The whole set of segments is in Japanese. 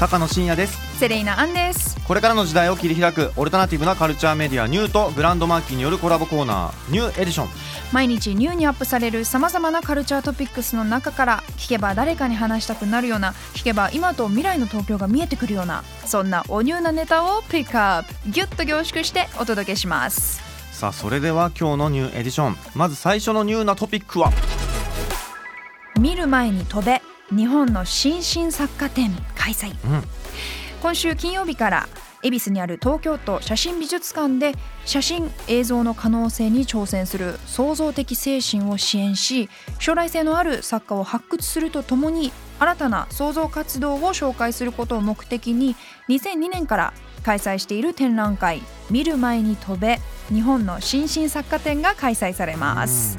高野真也です。セレイナアンです。これからの時代を切り開くオルタナティブなカルチャーメディアニューとグランドマーキーによるコラボコーナーニューエディション。毎日ニューにアップされるさまざまなカルチャートピックスの中から聞けば誰かに話したくなるような聞けば今と未来の東京が見えてくるようなそんなおニューなネタをピックアップ。ギュッと凝縮してお届けします。さあそれでは今日のニューエディション。まず最初のニューなトピックは？見る前に飛べ日本の新進作家展開催、うん。今週金曜日から恵比寿にある東京都写真美術館で写真映像の可能性に挑戦する創造的精神を支援し将来性のある作家を発掘するとともに新たな創造活動を紹介することを目的に2002年から開催している展覧会「見る前に飛べ日本の新進作家展」が開催されます。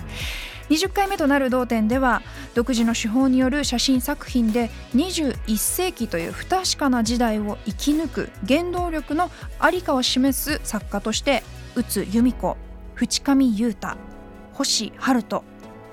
20回目となる同展では独自の手法による写真作品で21世紀という不確かな時代を生き抜く原動力のありかを示す作家として宇津由美子淵上裕太星春人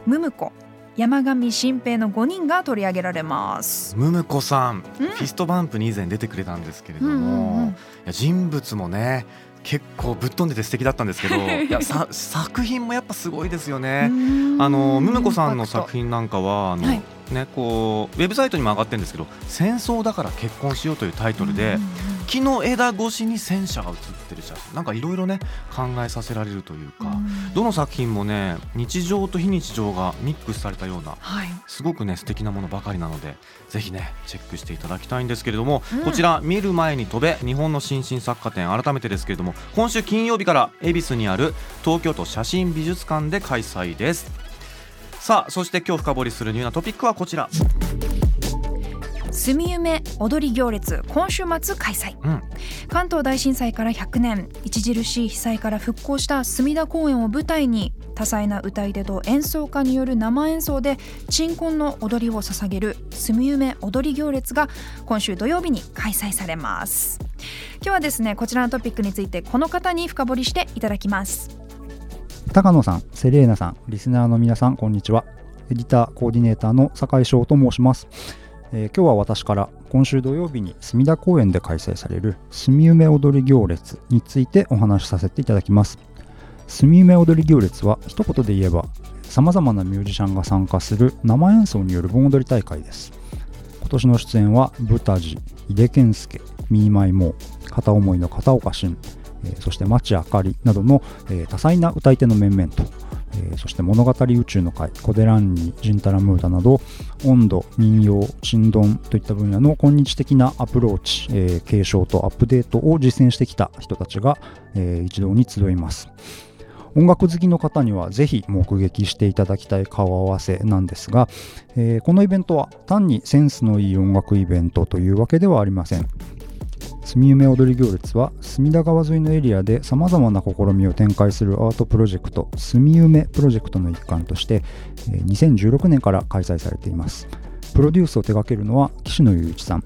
ムム子山上新平の5人が取り上げられます。ムムコさん、フィストバンプに以前出てくれたんですけれども、うんうんうん人物もね結構ぶっ飛んでて素敵だったんですけど いやさ作品もやっぱすごいですよね。あのムムコさんの作品なんかはあの、はい。ねこうウェブサイトにも上がってるんですけど「戦争だから結婚しよう」というタイトルで、木の枝越しに戦車が写ってる写真なんかいろいろね考えさせられるというか、どの作品もね日常と非日常がミックスされたようなはい、すごくね素敵なものばかりなのでぜひねチェックしていただきたいんですけれども、うん。こちら見る前に飛べ日本の新進作家展。改めてですけれども今週金曜日から恵比寿にある東京都写真美術館で開催です。さあそして今日深掘りするニューなトピックはこちら住み夢踊り行列今週末開催、うん関東大震災から100年著しい被災から復興した隅田公園を舞台に多彩な歌い手と演奏家による生演奏で鎮魂の踊りを捧げる住み夢踊り行列が今週土曜日に開催されます今日はですねこちらのトピックについてこの方に深掘りしていただきます高野さん、セレーナさん、リスナーの皆さん、こんにちは。エディターコーディネーターの酒井翔と申します。えー今日は私から今週土曜日に隅田公園で開催される住夢踊り行列についてお話しさせていただきます。住夢踊り行列は一言で言えば様々なミュージシャンが参加する生演奏による盆踊り大会です。今年の出演はブタジ、井出健介、ミーマイモー、片思いの片岡俊、えーそして町あかりなどの、えー多彩な歌い手の面々と、えーそして物語宇宙の会、コデランニ、ジンタラムータなど、温度、民謡、振動といった分野の今日的なアプローチ、えー継承とアップデートを実践してきた人たちが、えー一堂に集います。音楽好きの方にはぜひ目撃していただきたい顔合わせなんですが、えーこのイベントは単にセンスのいい音楽イベントというわけではありません。住夢踊り行列は隅田川沿いのエリアでさまざまな試みを展開するアートプロジェクト住夢プロジェクトの一環として2016年から開催されています。プロデュースを手掛けるのは岸野雄一さん。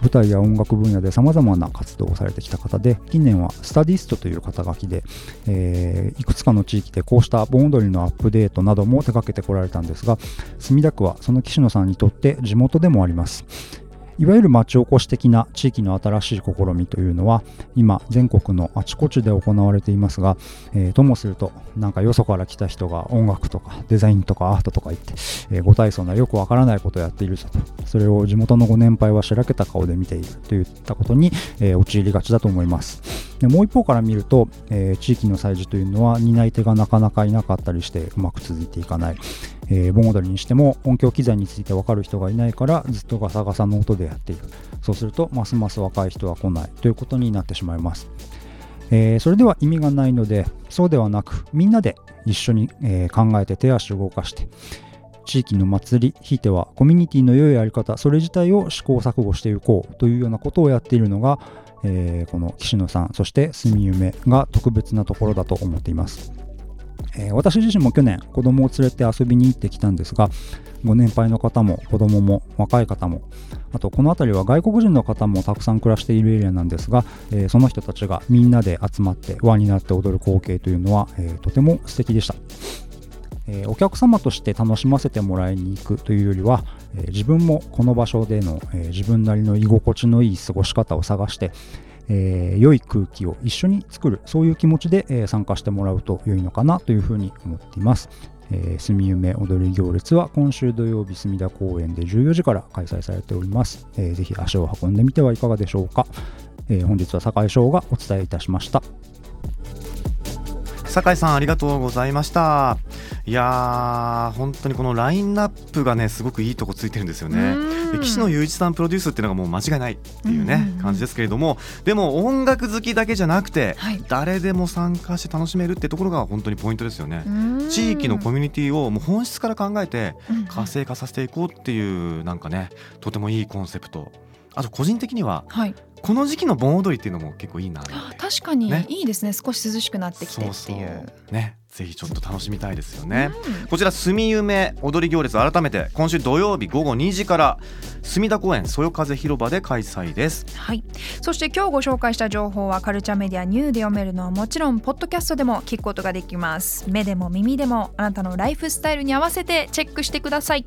舞台や音楽分野でさまざまな活動をされてきた方で近年はスタディストという肩書きで、えーいくつかの地域でこうした盆踊りのアップデートなども手掛けてこられたんですが墨田区はその岸野さんにとって地元でもあります。いわゆる町おこし的な地域の新しい試みというのは今全国のあちこちで行われていますが、えーともするとなんかよそから来た人が音楽とかデザインとかアートとか言って、えーご大層なよくわからないことをやっているぞと。それを地元のご年配はしらけた顔で見ているといったことに、えー陥りがちだと思います。でもう一方から見ると、えー地域の祭事というのは担い手がなかなかいなかったりしてうまく続いていかない。えー盆踊りにしても音響機材について分かる人がいないからずっとガサガサの音でやっている。そうするとますます若い人は来ない。ということになってしまいます、えーそれでは意味がないのでそうではなくみんなで一緒に、えー考えて手足を動かして地域の祭りひいてはコミュニティの良いやり方それ自体を試行錯誤していこうというようなことをやっているのが、えーこの岸野さんそして住夢が特別なところだと思っています。えー私自身も去年子供を連れて遊びに行ってきたんですがご年配の方も子供も若い方もあとこの辺りは外国人の方もたくさん暮らしているエリアなんですが、えーその人たちがみんなで集まって輪になって踊る光景というのは、えーとても素敵でした、えーお客様として楽しませてもらいに行くというよりは、え自分もこの場所での、え自分なりの居心地のいい過ごし方を探してえー良い空気を一緒に作るそういう気持ちで、えー参加してもらうと良いのかなというふうに思っています。えー、住夢踊り行列は今週土曜日墨田公園で14時から開催されております。えーぜひ足を運んでみてはいかがでしょうか。えー本日は酒井翔がお伝えいたしました。酒井さんありがとうございました。いやー本当にこのラインナップがねすごくいいとこついてるんですよね。で岸野雄一さんプロデュースっていうのがもう間違いないっていうね、うんうんうん。感じですけれどもでも音楽好きだけじゃなくて、はい。誰でも参加して楽しめるってところが本当にポイントですよね、地域のコミュニティをもう本質から考えて活性化させていこうっていうなん。かねとてもいいコンセプトあと個人的にははい、この時期の盆踊りっていうのも結構いいな確かに。ね。いいですね。少し涼しくなってきてっていう。ね。ぜひちょっと楽しみたいですよね、うん。こちら住夢踊り行列改めて今週土曜日午後2時から隅田公園そよ風広場で開催です。はい、そして今日ご紹介した情報はカルチャーメディアニューで読めるのはもちろんポッドキャストでも聞くことができます。目でも耳でもあなたのライフスタイルに合わせてチェックしてください